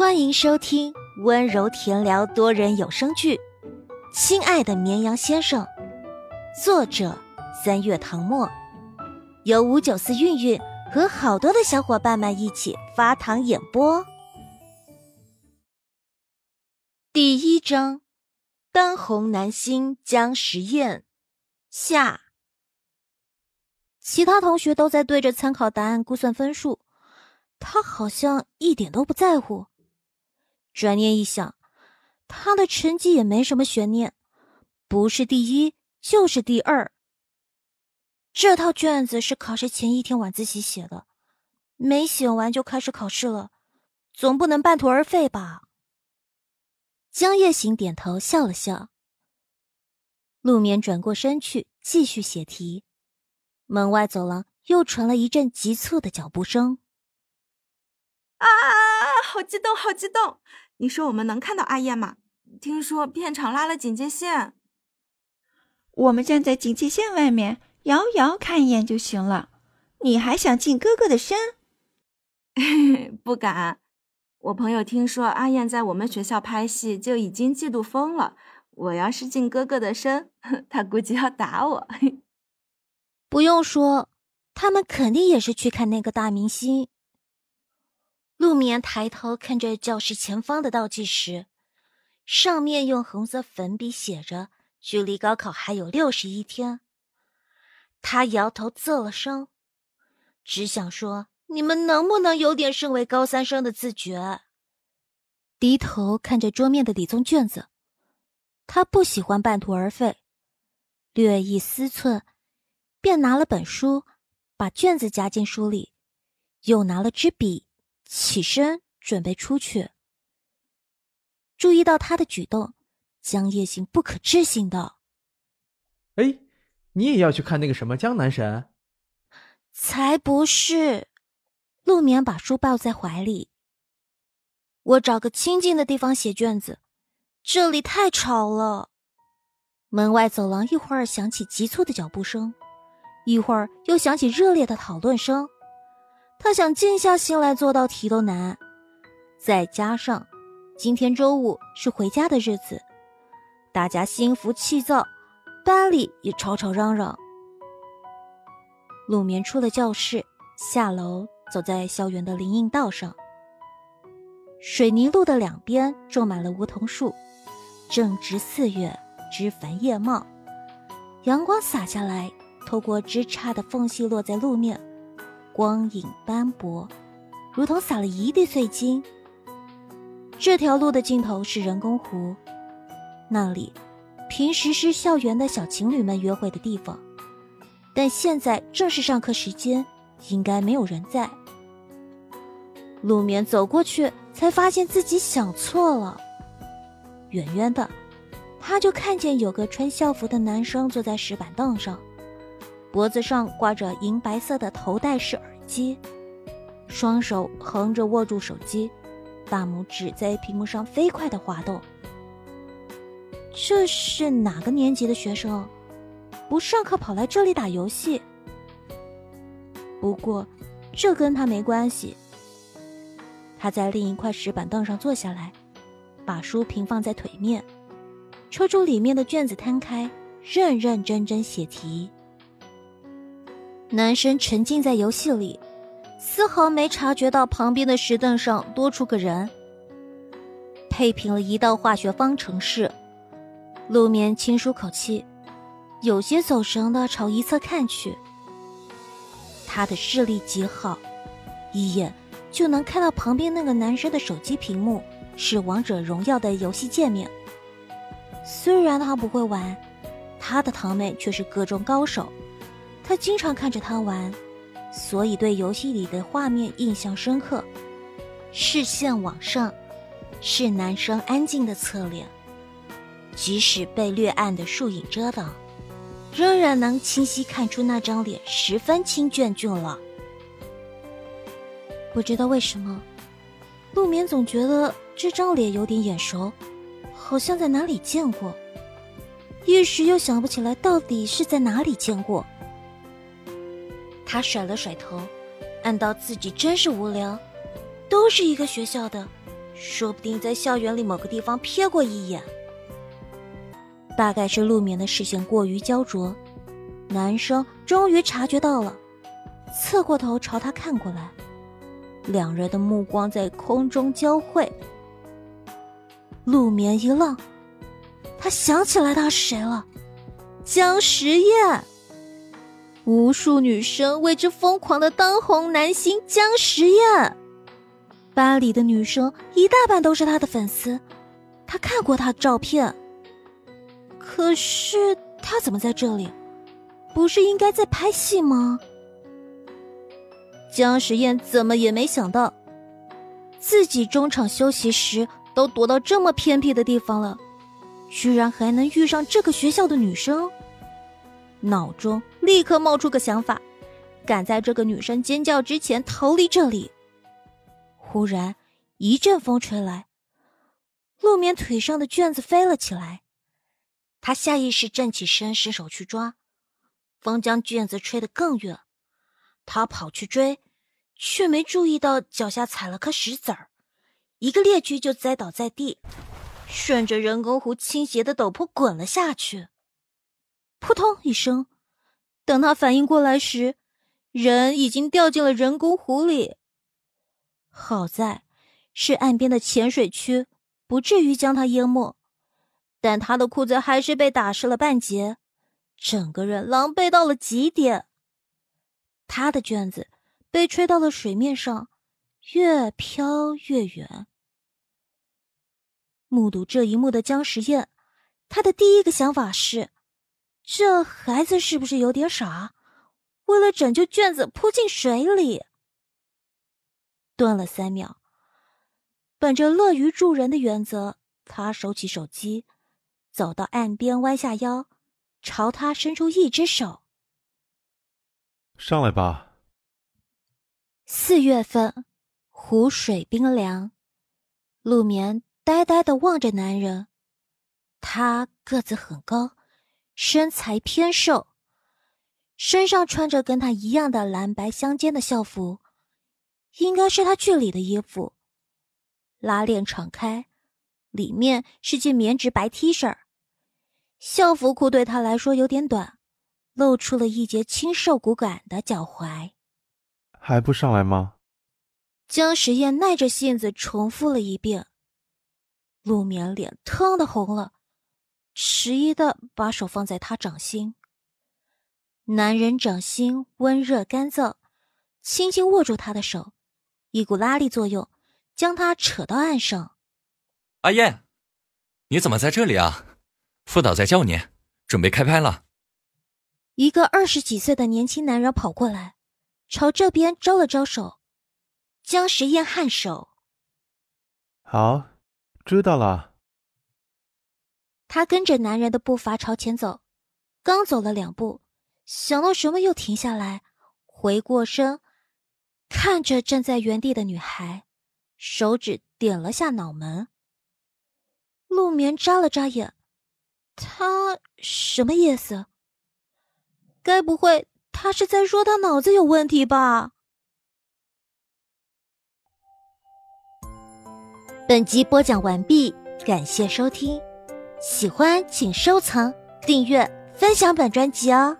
欢迎收听温柔甜聊多人有声剧《亲爱的绵羊先生》，作者三月唐末，由五九四韵韵和好多的小伙伴们一起发糖演播。第一章：当红男星江实验下。其他同学都在对着参考答案估算分数，他好像一点都不在乎。转念一想，他的成绩也没什么悬念，不是第一就是第二。这套卷子是考试前一天晚自习写的，没写完就开始考试了，总不能半途而废吧？江夜行点头笑了笑。陆眠转过身去继续写题，门外走廊又传来一阵急促的脚步声。啊！好激动，好激动！你说我们能看到阿燕吗？听说片场拉了警戒线，我们站在警戒线外面，遥遥看一眼就行了。你还想近哥哥的身？不敢。我朋友听说阿燕在我们学校拍戏，就已经嫉妒疯了。我要是近哥哥的身，他估计要打我。不用说，他们肯定也是去看那个大明星。陆眠抬头看着教室前方的倒计时，上面用红色粉笔写着“距离高考还有六十一天”。他摇头啧了声，只想说：“你们能不能有点身为高三生的自觉？”低头看着桌面的理综卷子，他不喜欢半途而废，略一思忖，便拿了本书，把卷子夹进书里，又拿了支笔。起身准备出去，注意到他的举动，江夜行不可置信道：“哎，你也要去看那个什么江南神？”才不是！陆眠把书抱在怀里。我找个清静的地方写卷子，这里太吵了。门外走廊一会儿响起急促的脚步声，一会儿又响起热烈的讨论声。他想静下心来做道题都难，再加上今天周五是回家的日子，大家心浮气躁，班里也吵吵嚷嚷。陆眠出了教室，下楼走在校园的林荫道上。水泥路的两边种满了梧桐树，正值四月，枝繁叶茂，阳光洒下来，透过枝杈的缝隙落在路面。光影斑驳，如同撒了一地碎金。这条路的尽头是人工湖，那里平时是校园的小情侣们约会的地方，但现在正是上课时间，应该没有人在。陆眠走过去，才发现自己想错了。远远的，他就看见有个穿校服的男生坐在石板凳上。脖子上挂着银白色的头戴式耳机，双手横着握住手机，大拇指在屏幕上飞快的滑动。这是哪个年级的学生？不上课跑来这里打游戏？不过，这跟他没关系。他在另一块石板凳上坐下来，把书平放在腿面，抽出里面的卷子摊开，认认真真写题。男生沉浸在游戏里，丝毫没察觉到旁边的石凳上多出个人。配平了一道化学方程式，陆眠轻舒口气，有些走神的朝一侧看去。他的视力极好，一眼就能看到旁边那个男生的手机屏幕是王者荣耀的游戏界面。虽然他不会玩，他的堂妹却是各中高手。他经常看着他玩，所以对游戏里的画面印象深刻。视线往上，是男生安静的侧脸，即使被略暗的树影遮挡，仍然能清晰看出那张脸十分清俊俊了。不知道为什么，陆眠总觉得这张脸有点眼熟，好像在哪里见过，一时又想不起来到底是在哪里见过。他甩了甩头，暗道自己真是无聊，都是一个学校的，说不定在校园里某个地方瞥过一眼。大概是陆眠的视线过于焦灼，男生终于察觉到了，侧过头朝他看过来，两人的目光在空中交汇。陆眠一愣，他想起来他是谁了，江时宴。无数女生为之疯狂的当红男星江时宴，班里的女生一大半都是他的粉丝，他看过他的照片。可是他怎么在这里？不是应该在拍戏吗？江时宴怎么也没想到，自己中场休息时都躲到这么偏僻的地方了，居然还能遇上这个学校的女生。脑中立刻冒出个想法，赶在这个女生尖叫之前逃离这里。忽然一阵风吹来，陆眠腿上的卷子飞了起来，他下意识站起身，伸手去抓，风将卷子吹得更远。他跑去追，却没注意到脚下踩了颗石子儿，一个趔趄就栽倒在地，顺着人工湖倾斜的陡坡滚了下去。扑通一声，等他反应过来时，人已经掉进了人工湖里。好在是岸边的浅水区，不至于将他淹没，但他的裤子还是被打湿了半截，整个人狼狈到了极点。他的卷子被吹到了水面上，越飘越远。目睹这一幕的江时宴，他的第一个想法是。这孩子是不是有点傻？为了拯救卷子扑进水里。顿了三秒，本着乐于助人的原则，他收起手机，走到岸边，弯下腰，朝他伸出一只手：“上来吧。”四月份，湖水冰凉，陆眠呆呆的望着男人，他个子很高。身材偏瘦，身上穿着跟他一样的蓝白相间的校服，应该是他剧里的衣服。拉链敞开，里面是件棉质白 T 恤，校服裤对他来说有点短，露出了一截清瘦骨感的脚踝。还不上来吗？江时宴耐着性子重复了一遍。陆眠脸腾的红了。迟疑的把手放在他掌心，男人掌心温热干燥，轻轻握住他的手，一股拉力作用将他扯到岸上。阿燕，你怎么在这里啊？副导在叫你，准备开拍了。一个二十几岁的年轻男人跑过来，朝这边招了招手。江时燕颔首，好，知道了。他跟着男人的步伐朝前走，刚走了两步，想到什么又停下来，回过身，看着站在原地的女孩，手指点了下脑门。陆眠眨了眨眼，他什么意思？该不会他是在说他脑子有问题吧？本集播讲完毕，感谢收听。喜欢请收藏、订阅、分享本专辑哦。